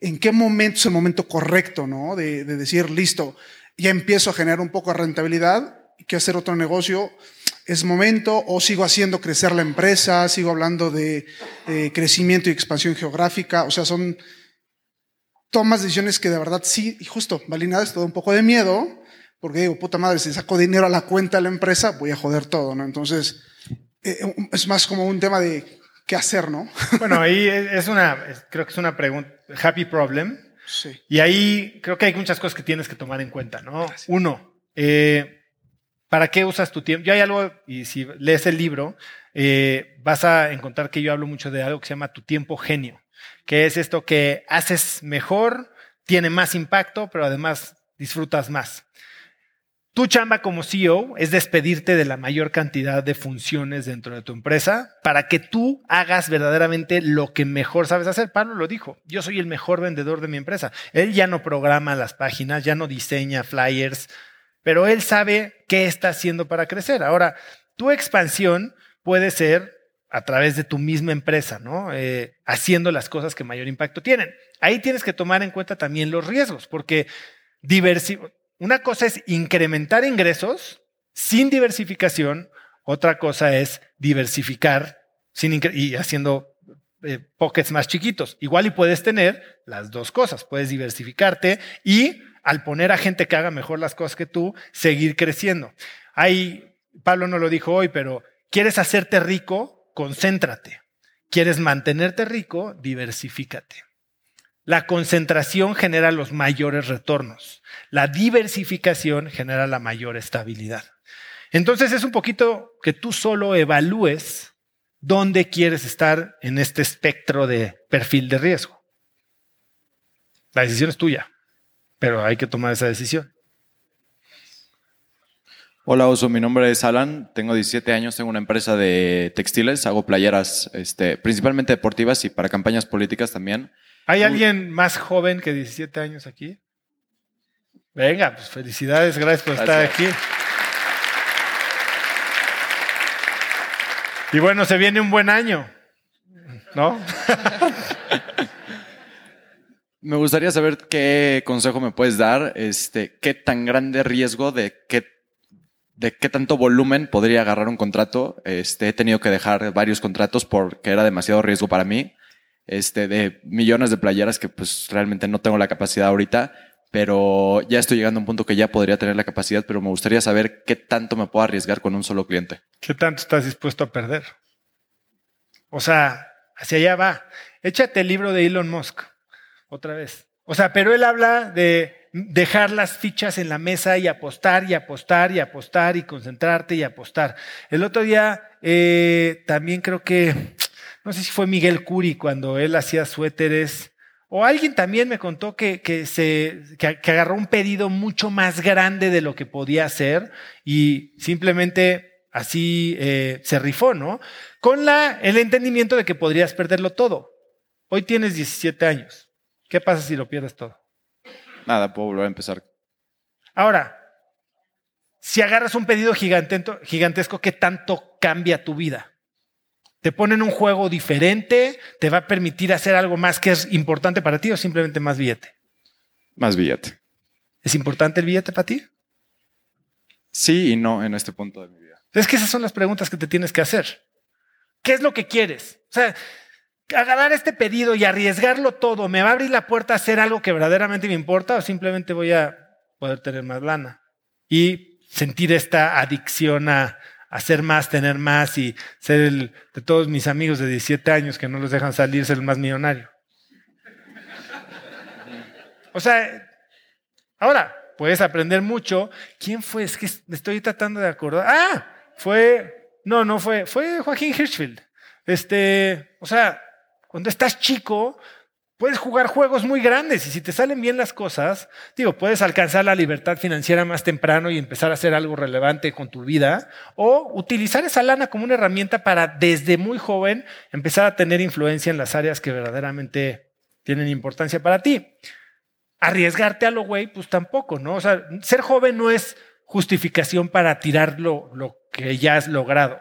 en qué momento es el momento correcto, ¿no? De, decir, listo, ya empiezo a generar un poco de rentabilidad, quiero hacer otro negocio, es momento, o sigo haciendo crecer la empresa, sigo hablando de crecimiento y expansión geográfica, o sea, son tomas decisiones que de verdad sí, y justo, es todo un poco de miedo, porque digo, puta madre, si saco dinero a la cuenta de la empresa, voy a joder todo, ¿no? Entonces, eh, es más como un tema de qué hacer, ¿no? Bueno, ahí es una, creo que es una pregunta, happy problem. Sí. Y ahí creo que hay muchas cosas que tienes que tomar en cuenta, ¿no? Uno, eh, ¿para qué usas tu tiempo? Yo hay algo, y si lees el libro, eh, vas a encontrar que yo hablo mucho de algo que se llama tu tiempo genio, que es esto que haces mejor, tiene más impacto, pero además disfrutas más. Tu chamba como CEO es despedirte de la mayor cantidad de funciones dentro de tu empresa para que tú hagas verdaderamente lo que mejor sabes hacer. Pablo lo dijo, yo soy el mejor vendedor de mi empresa. Él ya no programa las páginas, ya no diseña flyers, pero él sabe qué está haciendo para crecer. Ahora, tu expansión puede ser a través de tu misma empresa, ¿no? Eh, haciendo las cosas que mayor impacto tienen. Ahí tienes que tomar en cuenta también los riesgos, porque diversificar una cosa es incrementar ingresos sin diversificación, otra cosa es diversificar sin y haciendo eh, pockets más chiquitos. Igual y puedes tener las dos cosas, puedes diversificarte y al poner a gente que haga mejor las cosas que tú, seguir creciendo. Hay, Pablo no lo dijo hoy, pero quieres hacerte rico, concéntrate. Quieres mantenerte rico, diversifícate. La concentración genera los mayores retornos. La diversificación genera la mayor estabilidad. Entonces es un poquito que tú solo evalúes dónde quieres estar en este espectro de perfil de riesgo. La decisión es tuya, pero hay que tomar esa decisión. Hola Oso, mi nombre es Alan, tengo 17 años, tengo una empresa de textiles, hago playeras este, principalmente deportivas y para campañas políticas también. ¿Hay alguien más joven que 17 años aquí? Venga, pues felicidades, gracias por estar aquí. Y bueno, se viene un buen año, ¿no? me gustaría saber qué consejo me puedes dar, este, qué tan grande riesgo de qué de qué tanto volumen podría agarrar un contrato. Este, he tenido que dejar varios contratos porque era demasiado riesgo para mí este, de millones de playeras que pues realmente no tengo la capacidad ahorita, pero ya estoy llegando a un punto que ya podría tener la capacidad, pero me gustaría saber qué tanto me puedo arriesgar con un solo cliente. ¿Qué tanto estás dispuesto a perder? O sea, hacia allá va. Échate el libro de Elon Musk, otra vez. O sea, pero él habla de dejar las fichas en la mesa y apostar y apostar y apostar y concentrarte y apostar. El otro día eh, también creo que no sé si fue Miguel Curi cuando él hacía suéteres, o alguien también me contó que, que se, que, agarró un pedido mucho más grande de lo que podía hacer y simplemente así eh, se rifó, ¿no? Con la, el entendimiento de que podrías perderlo todo. Hoy tienes 17 años. ¿Qué pasa si lo pierdes todo? Nada, puedo volver a empezar. Ahora, si agarras un pedido gigantesco, ¿qué tanto cambia tu vida? Te ponen un juego diferente, te va a permitir hacer algo más que es importante para ti o simplemente más billete. Más billete. ¿Es importante el billete para ti? Sí y no en este punto de mi vida. Es que esas son las preguntas que te tienes que hacer. ¿Qué es lo que quieres? O sea, agarrar este pedido y arriesgarlo todo, ¿me va a abrir la puerta a hacer algo que verdaderamente me importa o simplemente voy a poder tener más lana? Y sentir esta adicción a, hacer más, tener más y ser el de todos mis amigos de 17 años que no los dejan salir, ser el más millonario. O sea, ahora puedes aprender mucho. ¿Quién fue? Es que me estoy tratando de acordar. Ah, fue, no, no fue, fue Joaquín Hirschfield. Este, o sea, cuando estás chico, Puedes jugar juegos muy grandes y si te salen bien las cosas, digo, puedes alcanzar la libertad financiera más temprano y empezar a hacer algo relevante con tu vida o utilizar esa lana como una herramienta para desde muy joven empezar a tener influencia en las áreas que verdaderamente tienen importancia para ti. Arriesgarte a lo güey, pues tampoco, ¿no? O sea, ser joven no es justificación para tirar lo, lo que ya has logrado.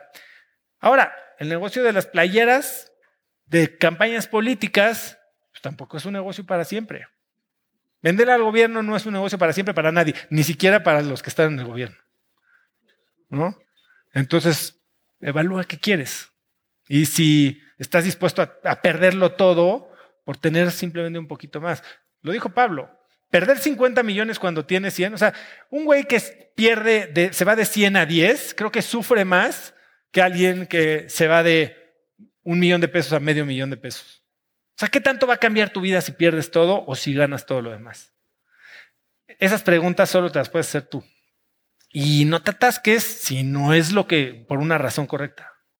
Ahora, el negocio de las playeras, de campañas políticas, pues tampoco es un negocio para siempre. Vender al gobierno no es un negocio para siempre para nadie, ni siquiera para los que están en el gobierno. ¿No? Entonces, evalúa qué quieres. Y si estás dispuesto a, perderlo todo por tener simplemente un poquito más. Lo dijo Pablo, perder 50 millones cuando tienes 100, o sea, un güey que pierde, de, se va de 100 a 10, creo que sufre más que alguien que se va de un millón de pesos a medio millón de pesos. O sea, ¿qué tanto va a cambiar tu vida si pierdes todo o si ganas todo lo demás? Esas preguntas solo te las puedes hacer tú. Y no te atasques si no es lo que, por una razón correcta.